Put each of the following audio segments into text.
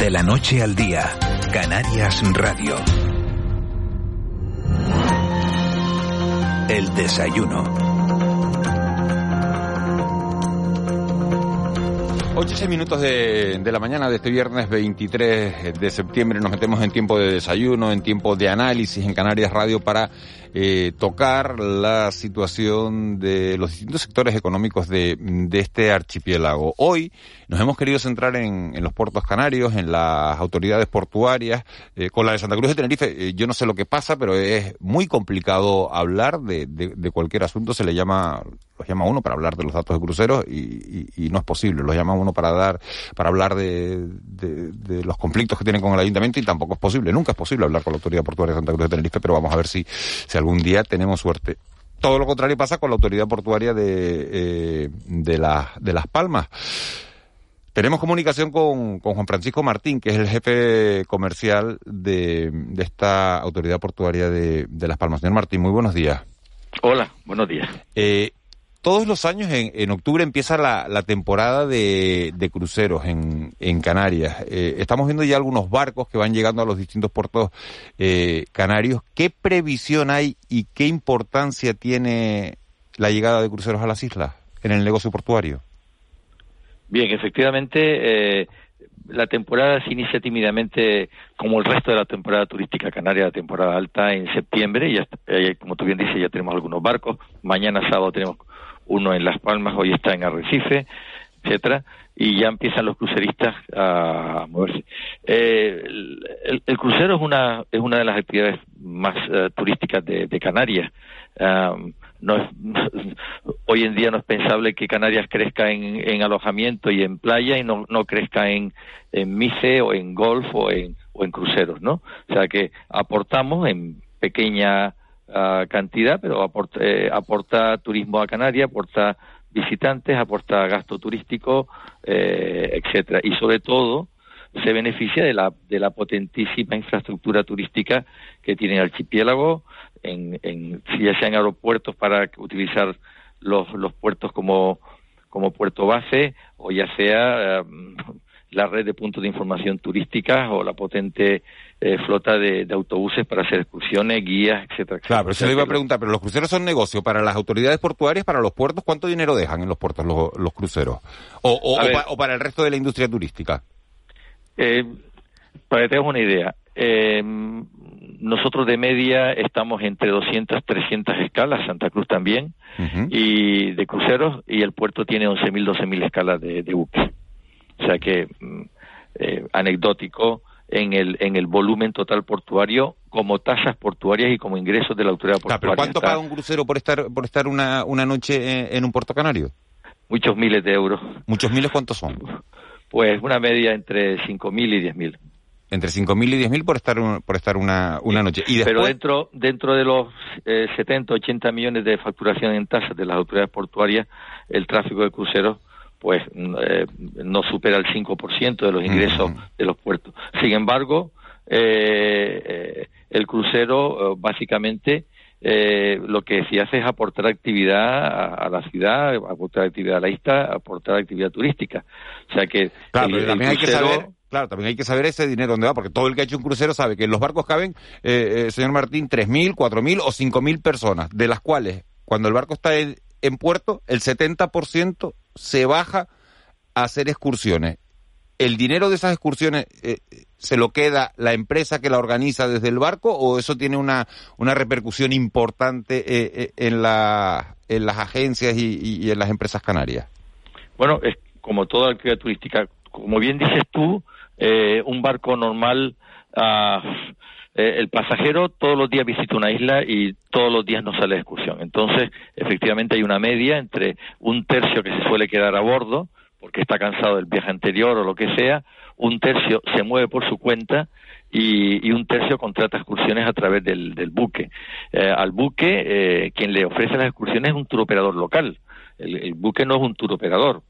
De la noche al día, Canarias Radio. El desayuno. 8 6 minutos de, de, la mañana de este viernes 23 de septiembre nos metemos en tiempo de desayuno, en tiempo de análisis en Canarias Radio para eh, tocar la situación de los distintos sectores económicos de, de este archipiélago. Hoy nos hemos querido centrar en, en los puertos canarios, en las autoridades portuarias, eh, con la de Santa Cruz de Tenerife. Eh, yo no sé lo que pasa, pero es muy complicado hablar de, de, de cualquier asunto. Se le llama los llama uno para hablar de los datos de cruceros y, y, y no es posible. Los llama uno para dar, para hablar de, de, de, los conflictos que tienen con el ayuntamiento y tampoco es posible. Nunca es posible hablar con la autoridad portuaria de Santa Cruz de Tenerife, pero vamos a ver si, si algún día tenemos suerte. Todo lo contrario pasa con la autoridad portuaria de, eh, de, la, de Las Palmas. Tenemos comunicación con, con, Juan Francisco Martín, que es el jefe comercial de, de esta autoridad portuaria de, de, Las Palmas. Señor Martín, muy buenos días. Hola, buenos días. Eh, todos los años en, en octubre empieza la, la temporada de, de, cruceros en, en Canarias. Eh, estamos viendo ya algunos barcos que van llegando a los distintos puertos eh, canarios. ¿Qué previsión hay y qué importancia tiene la llegada de cruceros a las islas en el negocio portuario? Bien, efectivamente, eh, la temporada se inicia tímidamente como el resto de la temporada turística canaria, la temporada alta en septiembre. Y ya, eh, como tú bien dices, ya tenemos algunos barcos. Mañana sábado tenemos uno en Las Palmas, hoy está en Arrecife, etcétera, y ya empiezan los cruceristas a moverse. Eh, el, crucero es una es una de las actividades más uh, turísticas de, Canarias. Hoy en día no es pensable que Canarias crezca en, en alojamiento y en playa y no, no crezca en, en mice o en golf o en, o en cruceros, ¿no? O sea que aportamos en pequeña cantidad, pero aporta, eh, aporta turismo a Canarias, aporta visitantes, aporta gasto turístico, eh, etcétera. Y sobre todo se beneficia de la, de la potentísima infraestructura turística que tiene el archipiélago, en, en, ya sean aeropuertos para utilizar los, los puertos como, como puerto base, o ya sea um, la red de puntos de información turística o la potente eh, flota de, de, autobuses para hacer excursiones, guías, etcétera. Claro, pero se le iba a preguntar, pero los cruceros son negocio para las autoridades portuarias, para los puertos, ¿cuánto dinero dejan en los puertos los, los cruceros? O, o, o, pa, o, para el resto de la industria turística. Eh, para que tengas una idea, eh, nosotros de media estamos entre 200, 300 escalas, Santa Cruz también, uh -huh. y de cruceros, y el puerto tiene 11.000, 12.000 escalas de, de buques. O sea que, eh, anecdótico, en el, en el volumen total portuario como tasas portuarias y como ingresos de la autoridad portuaria. ¿Pero cuánto está... paga un crucero por estar, por estar una, una noche en, en, un puerto canario? Muchos miles de euros. ¿Muchos miles cuántos son? Pues una media entre 5.000 y 10.000. Entre 5.000 y 10.000 por estar, por estar una, una noche. ¿Y después... Pero dentro, dentro de los eh, 70, 80 millones de facturación en tasas de las autoridades portuarias, el tráfico de cruceros pues eh, no supera el 5% de los ingresos uh -huh. de los puertos. Sin embargo, eh, eh el crucero básicamente eh, lo que sí hace es aportar actividad a, a, la ciudad, aportar actividad a la isla, aportar actividad turística. O sea que claro, el, también el crucero... hay que saber Claro, también hay que saber ese dinero dónde va, porque todo el que ha hecho un crucero sabe que en los barcos caben, eh, eh, señor Martín, 3.000, 4.000 o 5.000 personas, de las cuales, cuando el barco está en, en puerto, el 70% se baja a hacer excursiones. ¿El dinero de esas excursiones eh, se lo queda la empresa que la organiza desde el barco o eso tiene una, una repercusión importante eh, eh, en, la, en las agencias y, en las empresas canarias? Bueno, es como toda actividad turística, como bien dices tú, un barco normal, uh, eh, el pasajero todos los días visita una isla y todos los días no sale de excursión. Entonces, efectivamente hay una media entre un tercio que se suele quedar a bordo, porque está cansado del viaje anterior o lo que sea, un tercio se mueve por su cuenta y, un tercio contrata excursiones a través del, buque. Eh, al buque, eh, quien le ofrece las excursiones es un turoperador local. El, buque no es un turoperador.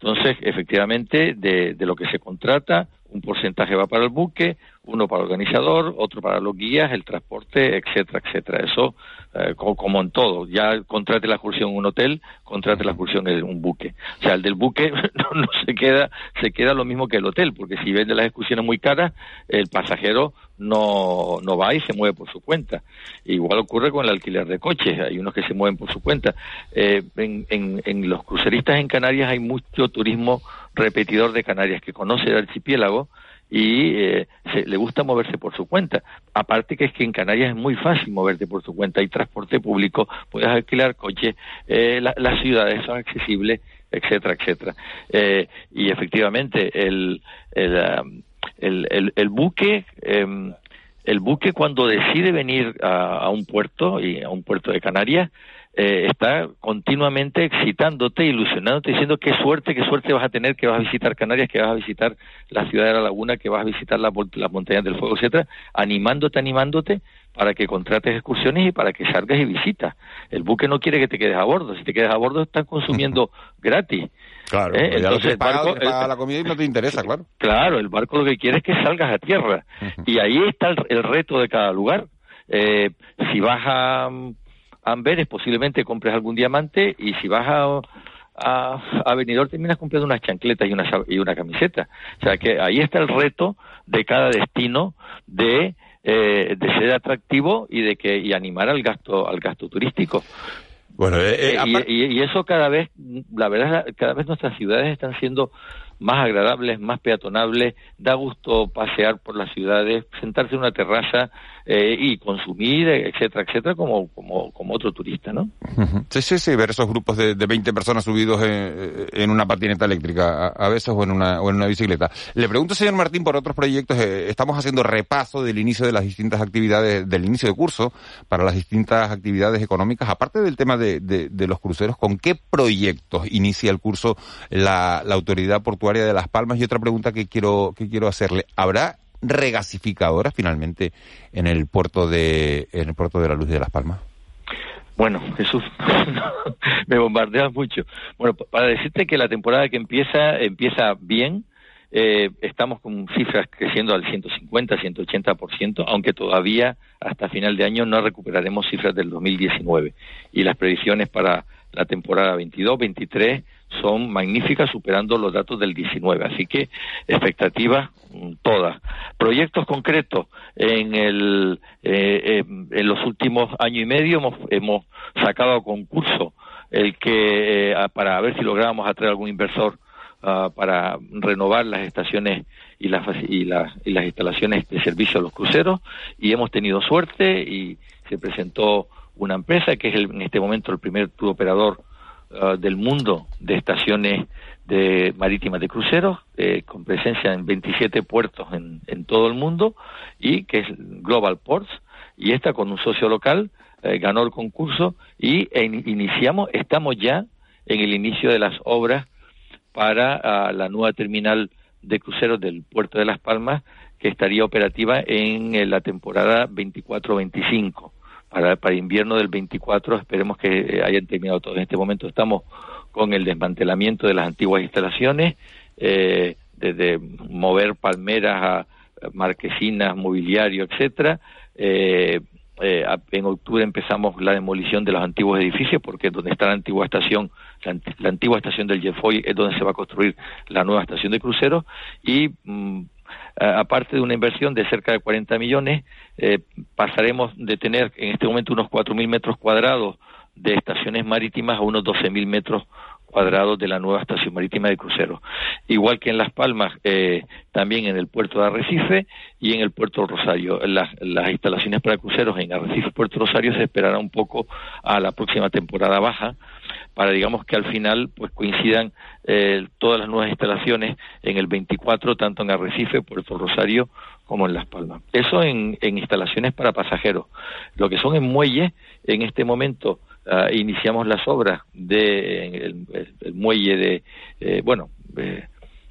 Entonces, efectivamente, de, lo que se contrata, un porcentaje va para el buque, uno para el organizador, otro para los guías, el transporte, etcétera, etcétera. Eso eh, como, en todo. Ya contrate la excursión en un hotel, contrate la excursión en un buque. O sea, el del buque no, se queda se queda lo mismo que el hotel, porque si vende las excursiones muy caras, el pasajero no, no va y se mueve por su cuenta. Igual ocurre con el alquiler de coches, hay unos que se mueven por su cuenta. Eh, en los cruceristas en Canarias hay mucho turismo repetidor de Canarias que conoce el archipiélago y eh, le gusta moverse por su cuenta. Aparte que es que en Canarias es muy fácil moverte por su cuenta, hay transporte público, puedes alquilar coches, eh, las ciudades son accesibles, etcétera, etcétera. Eh, y efectivamente el, el, um, el, el, buque em, el buque cuando decide venir a, a, un puerto y a un puerto de Canarias eh, está continuamente excitándote, ilusionándote, diciendo qué suerte, qué suerte vas a tener, que vas a visitar Canarias, que vas a visitar la ciudad de la laguna, que vas a visitar las montañas del fuego, etcétera, animándote, animándote para que contrates excursiones y para que salgas y visitas. El buque no quiere que te quedes a bordo, si te quedes a bordo están consumiendo gratis. Claro, ¿Eh? Entonces, el barco, la comida y no te interesa, claro. Claro, el barco lo que quiere es que salgas a tierra. Y ahí está el, reto de cada lugar. Eh, si vas a Amberes posiblemente compres algún diamante y si vas a, a, Benidorm terminas comprando unas chancletas y una, y una camiseta. O sea que ahí está el reto de cada destino de, eh, de ser atractivo y de que y animar al gasto al gasto turístico. Bueno, eh, eh, y, y, eso cada vez, la verdad, cada vez nuestras ciudades están siendo más agradables, más peatonables, da gusto pasear por las ciudades, sentarse en una terraza eh, y consumir, etcétera, etcétera, como, como, como otro turista, ¿no? Sí, sí, sí, ver esos grupos de, de 20 personas subidos en, una patineta eléctrica, a, veces, o en, una, o en una bicicleta. Le pregunto, señor Martín, por otros proyectos, eh, estamos haciendo repaso del inicio de las distintas actividades, del inicio de curso, para las distintas actividades económicas, aparte del tema de, de, de los cruceros, ¿con qué proyectos inicia el curso la, la autoridad portuaria de Las Palmas. Y otra pregunta que quiero, que quiero hacerle, ¿habrá regasificadoras finalmente en el puerto de, en el puerto de la Luz de Las Palmas? Bueno, Jesús, me bombardeas mucho. Bueno, para decirte que la temporada que empieza, empieza bien, eh, estamos con cifras creciendo al 150, 180%, aunque todavía hasta final de año no recuperaremos cifras del 2019. Y las previsiones para la temporada 22, 23 son magníficas, superando los datos del 19. Así que expectativas mm, todas. Proyectos concretos. En, el, eh, en los últimos año y medio hemos, hemos sacado a concurso el que eh, para ver si lográbamos atraer algún inversor ah, para renovar las estaciones y las, y, las, y las instalaciones de servicio a los cruceros y hemos tenido suerte y se presentó una empresa que es en este momento el primer tour operador uh, del mundo de estaciones de marítimas de cruceros, eh, con presencia en 27 puertos en, en, todo el mundo, y que es Global Ports, y esta con un socio local eh, ganó el concurso y iniciamos, estamos ya en el inicio de las obras para uh, la nueva terminal de cruceros del puerto de Las Palmas, que estaría operativa en, en la temporada 24-25 para, para invierno del 24 esperemos que eh, hayan terminado todo. En este momento estamos con el desmantelamiento de las antiguas instalaciones, eh, desde mover palmeras a marquesinas, mobiliario, etcétera. Eh, eh, en octubre empezamos la demolición de los antiguos edificios porque donde está la antigua estación, la, antigua estación del Jeffoy es donde se va a construir la nueva estación de cruceros y mm, aparte de una inversión de cerca de 40 millones, eh, pasaremos de tener en este momento unos 4.000 metros cuadrados de estaciones marítimas a unos 12.000 metros cuadrados de la nueva estación marítima de cruceros. Igual que en Las Palmas, eh, también en el puerto de Arrecife y en el puerto Rosario. Las, las instalaciones para cruceros en Arrecife y Puerto Rosario se esperará un poco a la próxima temporada baja para digamos que al final pues coincidan eh, todas las nuevas instalaciones en el 24 tanto en Arrecife, Puerto Rosario como en Las Palmas. Eso en, en instalaciones para pasajeros. Lo que son en muelles, en este momento uh, iniciamos las obras de el, el, muelle de, eh, bueno,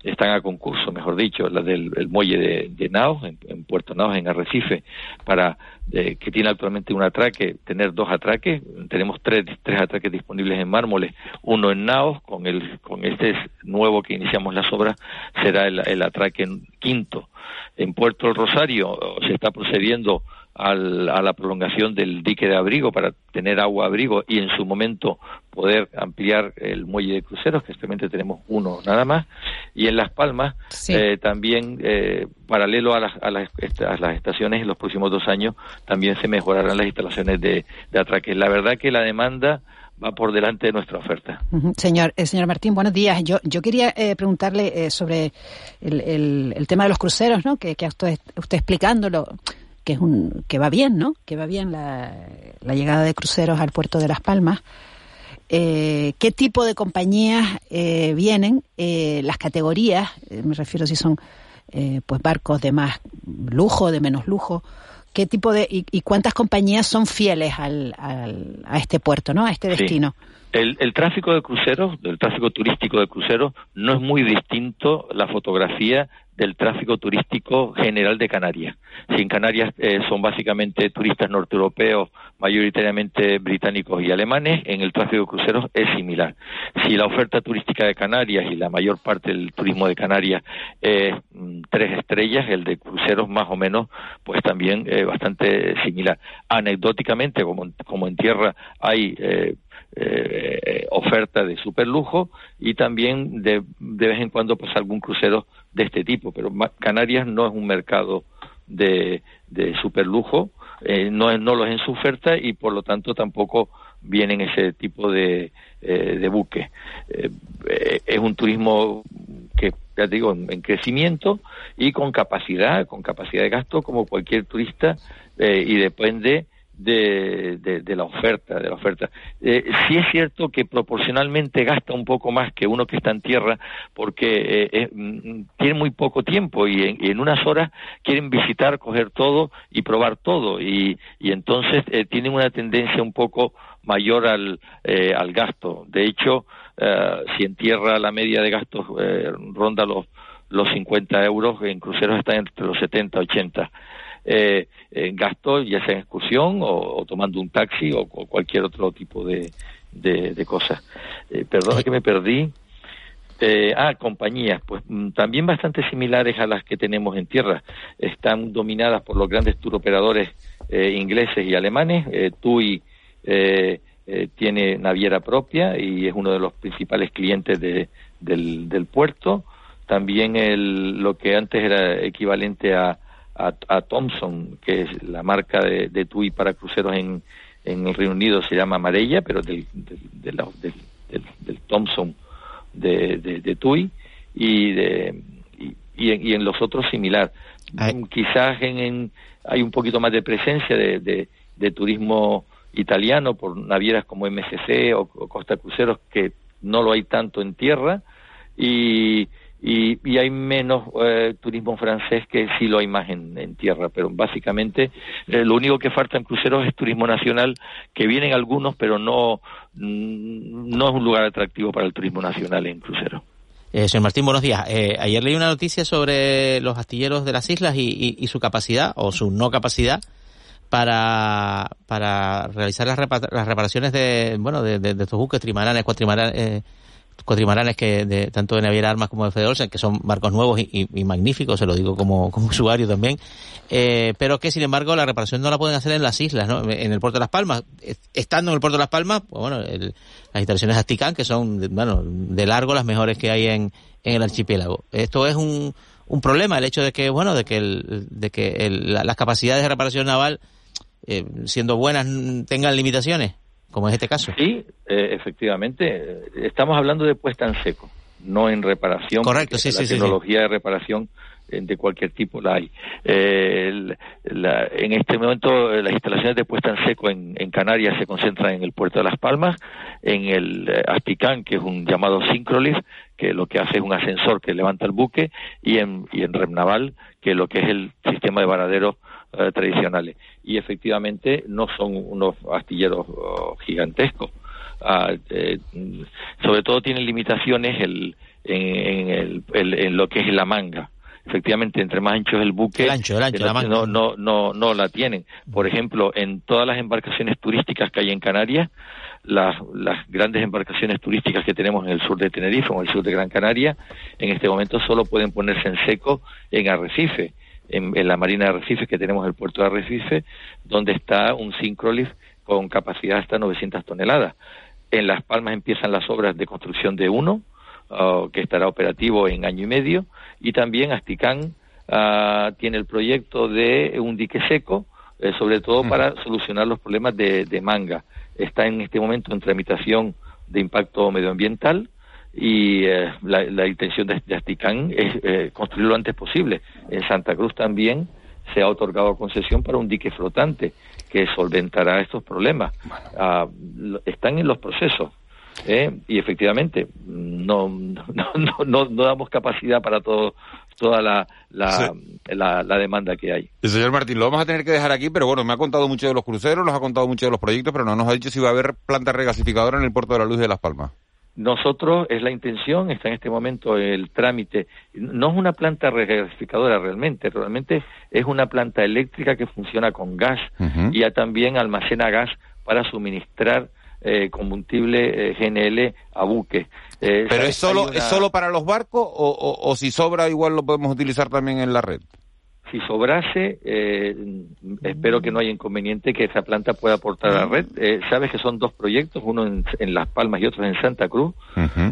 están a concurso, mejor dicho, la del muelle de, de Naos, en, Puerto Naos, en Arrecife, para que tiene actualmente un atraque, tener dos atraques. Tenemos tres, tres atraques disponibles en mármoles, uno en Naos, con, el, con este nuevo que iniciamos las obras, será el, el atraque quinto. En Puerto Rosario se está procediendo al, a la prolongación del dique de abrigo para tener agua abrigo y en su momento poder ampliar el muelle de cruceros, que actualmente tenemos uno nada más, y en Las Palmas eh, también, eh, paralelo a las, a, las, a las, estaciones, en los próximos dos años también se mejorarán las instalaciones de, de atraque. La verdad que la demanda va por delante de nuestra oferta. Señor, eh, señor Martín, buenos días. Yo, yo quería eh, preguntarle eh, sobre el, el, el, tema de los cruceros, ¿no? Que, que usted, usted explicándolo que es un que va bien, ¿no? Que va bien la, la llegada de cruceros al puerto de Las Palmas. Eh, ¿Qué tipo de compañías eh, vienen? Eh, las categorías, eh, me refiero si son eh, pues barcos de más lujo, de menos lujo. ¿Qué tipo de y, y cuántas compañías son fieles al, al, a este puerto, ¿no? A este destino. El, tráfico de cruceros, el tráfico turístico de cruceros, no es muy distinto la fotografía del tráfico turístico general de Canarias. Si en Canarias eh, son básicamente turistas norteeuropeos, mayoritariamente británicos y alemanes, en el tráfico de cruceros es similar. Si la oferta turística de Canarias y la mayor parte del turismo de Canarias es mm, tres estrellas, el de cruceros más o menos, pues también eh, bastante similar. Anecdóticamente, como, como en tierra hay eh, eh, oferta de superlujo y también de, de vez en cuando pues algún crucero de este tipo, pero Canarias no es un mercado de, de superlujo, eh, no, no lo es en su oferta y por lo tanto tampoco vienen ese tipo de, eh, de buques. Eh, es un turismo que, ya te digo, en, en, crecimiento y con capacidad, con capacidad de gasto como cualquier turista eh, y depende de, de, la oferta, de la oferta. Eh, sí es cierto que proporcionalmente gasta un poco más que uno que está en tierra porque eh, eh, tiene muy poco tiempo y en, y unas horas quieren visitar, coger todo y probar todo y, y entonces eh, tienen una tendencia un poco mayor al, eh, al gasto. De hecho, si en tierra la media de gastos ronda los los 50 euros, en cruceros están entre los 70 80 eh, en gastos, ya sea en excursión o, o tomando un taxi o, cualquier otro tipo de, de, de cosas. Eh, perdona que me perdí. Eh, ah, compañías, pues mm, también bastante similares a las que tenemos en tierra. Están dominadas por los grandes tour operadores eh, ingleses y alemanes. Eh, TUI eh, eh, tiene naviera propia y es uno de los principales clientes de, del, del puerto. También el, lo que antes era equivalente a, a, a Thompson, que es la marca de, de TUI para cruceros en, en el Reino Unido, se llama Marella, pero del, del, del, del, del Thompson de, de, de, TUI, y, de, y, y, en, y en los otros similar. Ay. Quizás en, en, hay un poquito más de presencia de, de, de turismo italiano por navieras como MSC o, o Costa Cruceros, que no lo hay tanto en tierra, y y, y hay menos eh, turismo francés que sí lo hay más en, en tierra, pero básicamente eh, lo único que falta en cruceros es turismo nacional, que vienen algunos, pero no, mm, no es un lugar atractivo para el turismo nacional en cruceros. Eh, señor Martín, buenos días. Eh, ayer leí una noticia sobre los astilleros de las islas y, y, su capacidad o su no capacidad para, para realizar las, repara las reparaciones de, bueno, de, de, de estos buques trimaranes, cuatrimaranes, eh, cuatrimaranes que de, tanto de Naviera Armas como de Fede Olsen, que son barcos nuevos y, magníficos, se lo digo como, usuario también, eh, pero que sin embargo la reparación no la pueden hacer en las islas, ¿no? en el puerto de Las Palmas. Estando en el puerto de Las Palmas, pues bueno, el, las instalaciones de Asticán, que son, bueno, de largo las mejores que hay en, en el archipiélago. Esto es un, un problema, el hecho de que, bueno, de que, el, de que el, la, las capacidades de reparación naval, eh, siendo buenas, tengan limitaciones como es este caso. Sí, eh, efectivamente. Estamos hablando de puesta en seco, no en reparación. Correcto, sí, la sí, tecnología sí. de reparación eh, de cualquier tipo la hay. Eh, la, en este momento las instalaciones de puesta en seco en, en, Canarias se concentran en el puerto de Las Palmas, en el eh, Asticán, que es un llamado Syncrolift, que lo que hace es un ascensor que levanta el buque, y en, y en Remnaval, que lo que es el sistema de varaderos eh, tradicionales. Y efectivamente no son unos astilleros oh, gigantescos. Uh, eh, sobre todo tienen limitaciones el, en, en lo que es la manga efectivamente entre más ancho es el buque, ancho, no, no, no, no, la tienen. Por ejemplo, en todas las embarcaciones turísticas que hay en Canarias, las, las grandes embarcaciones turísticas que tenemos en el sur de Tenerife o en el sur de Gran Canaria, en este momento solo pueden ponerse en seco en Arrecife. En, la marina de Arrecife, que tenemos el puerto de Arrecife, donde está un Syncrolift con capacidad hasta 900 toneladas. En Las Palmas empiezan las obras de construcción de uno, uh, que estará operativo en año y medio, y también Asticán uh, tiene el proyecto de un dique seco, eh, sobre todo para solucionar los problemas de, manga. Está en este momento en tramitación de impacto medioambiental y eh, la, intención de, Asticán es eh, construirlo lo antes posible. En Santa Cruz también se ha otorgado concesión para un dique flotante que solventará estos problemas. Ah, están en los procesos. y efectivamente no no, no, no, damos capacidad para todo toda la, la, la, demanda que hay. El señor Martín, lo vamos a tener que dejar aquí, pero bueno, me ha contado mucho de los cruceros, nos ha contado mucho de los proyectos, pero no nos ha dicho si va a haber planta regasificadora en el puerto de la Luz de Las Palmas. Nosotros, es la intención, está en este momento el trámite, no es una planta regasificadora realmente, realmente es una planta eléctrica que funciona con gas y ya también almacena gas para suministrar eh, combustible eh, GNL a buques. Eh, ¿Pero es solo, es solo para los barcos o, o, si sobra igual lo podemos utilizar también en la red? Si sobrase, espero que no haya inconveniente que esa planta pueda aportar a la red. Sabes que son dos proyectos, uno en, Las Palmas y otro en Santa Cruz.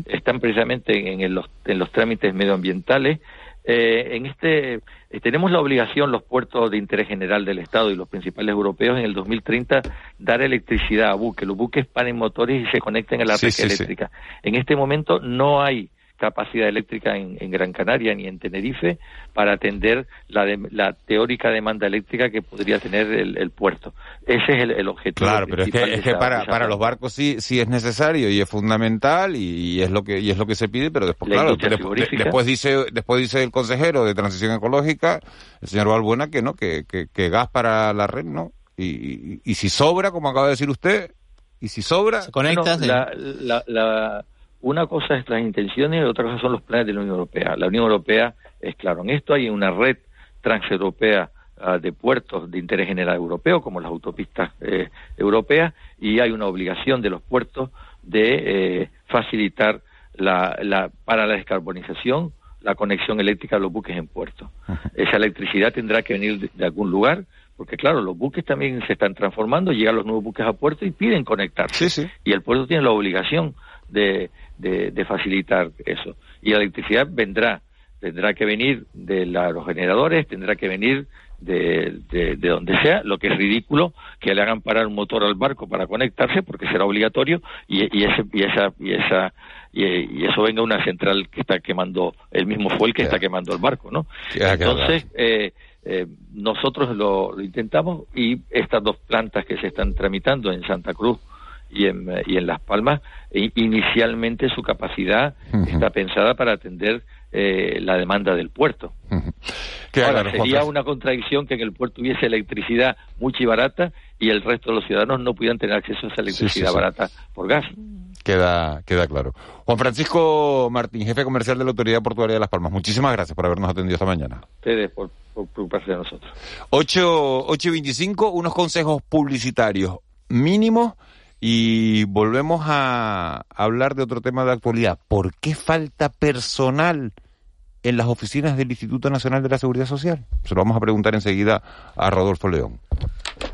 Están precisamente en, los, en los trámites medioambientales. en este eh, tenemos la obligación, los puertos de interés general del Estado y los principales europeos, en el 2030 dar electricidad a buques. Los buques paren motores y se conecten a la red eléctrica. En este momento no hay capacidad eléctrica en, Gran Canaria ni en Tenerife para atender la, la teórica demanda eléctrica que podría tener el, puerto. Ese es el, objetivo. Claro, pero es que, para, para los barcos sí, sí es necesario y es fundamental y, es lo que y es lo que se pide, pero después, claro, después, dice después dice el consejero de Transición Ecológica, el señor Balbuena, que no, que, que, gas para la red, ¿no? Y, y, si sobra, como acaba de decir usted, y si sobra... Se conecta, la una cosa es las intenciones y otra cosa son los planes de la Unión Europea. La Unión Europea es claro, en esto hay una red transeuropea uh, de puertos de interés general europeo, como las autopistas eh, europeas, y hay una obligación de los puertos de eh, facilitar la, la, para la descarbonización la conexión eléctrica de los buques en puerto. Esa electricidad tendrá que venir de, algún lugar, porque claro, los buques también se están transformando, llegan los nuevos buques a puerto y piden conectarse. Y el puerto tiene la obligación de, de, facilitar eso. Y la electricidad vendrá, tendrá que venir de los generadores, tendrá que venir de, de, donde sea, lo que es ridículo que le hagan parar un motor al barco para conectarse porque será obligatorio y, y, ese, y esa y esa y, eso venga una central que está quemando el mismo fuel que está quemando el barco, ¿no? Entonces eh, eh, nosotros lo, intentamos y estas dos plantas que se están tramitando en Santa Cruz y en, y en Las Palmas, inicialmente su capacidad está pensada para atender eh, la demanda del puerto. Ahora, sería una contradicción que en el puerto hubiese electricidad mucha y barata y el resto de los ciudadanos no pudieran tener acceso a esa electricidad barata por gas. Queda, queda claro. Juan Francisco Martín, jefe comercial de la Autoridad Portuaria de Las Palmas, muchísimas gracias por habernos atendido esta mañana. Ustedes por, por preocuparse de nosotros. 8, 8 y 25, unos consejos publicitarios mínimos y volvemos a hablar de otro tema de actualidad. ¿Por qué falta personal en las oficinas del Instituto Nacional de la Seguridad Social? Se lo vamos a preguntar enseguida a Rodolfo León.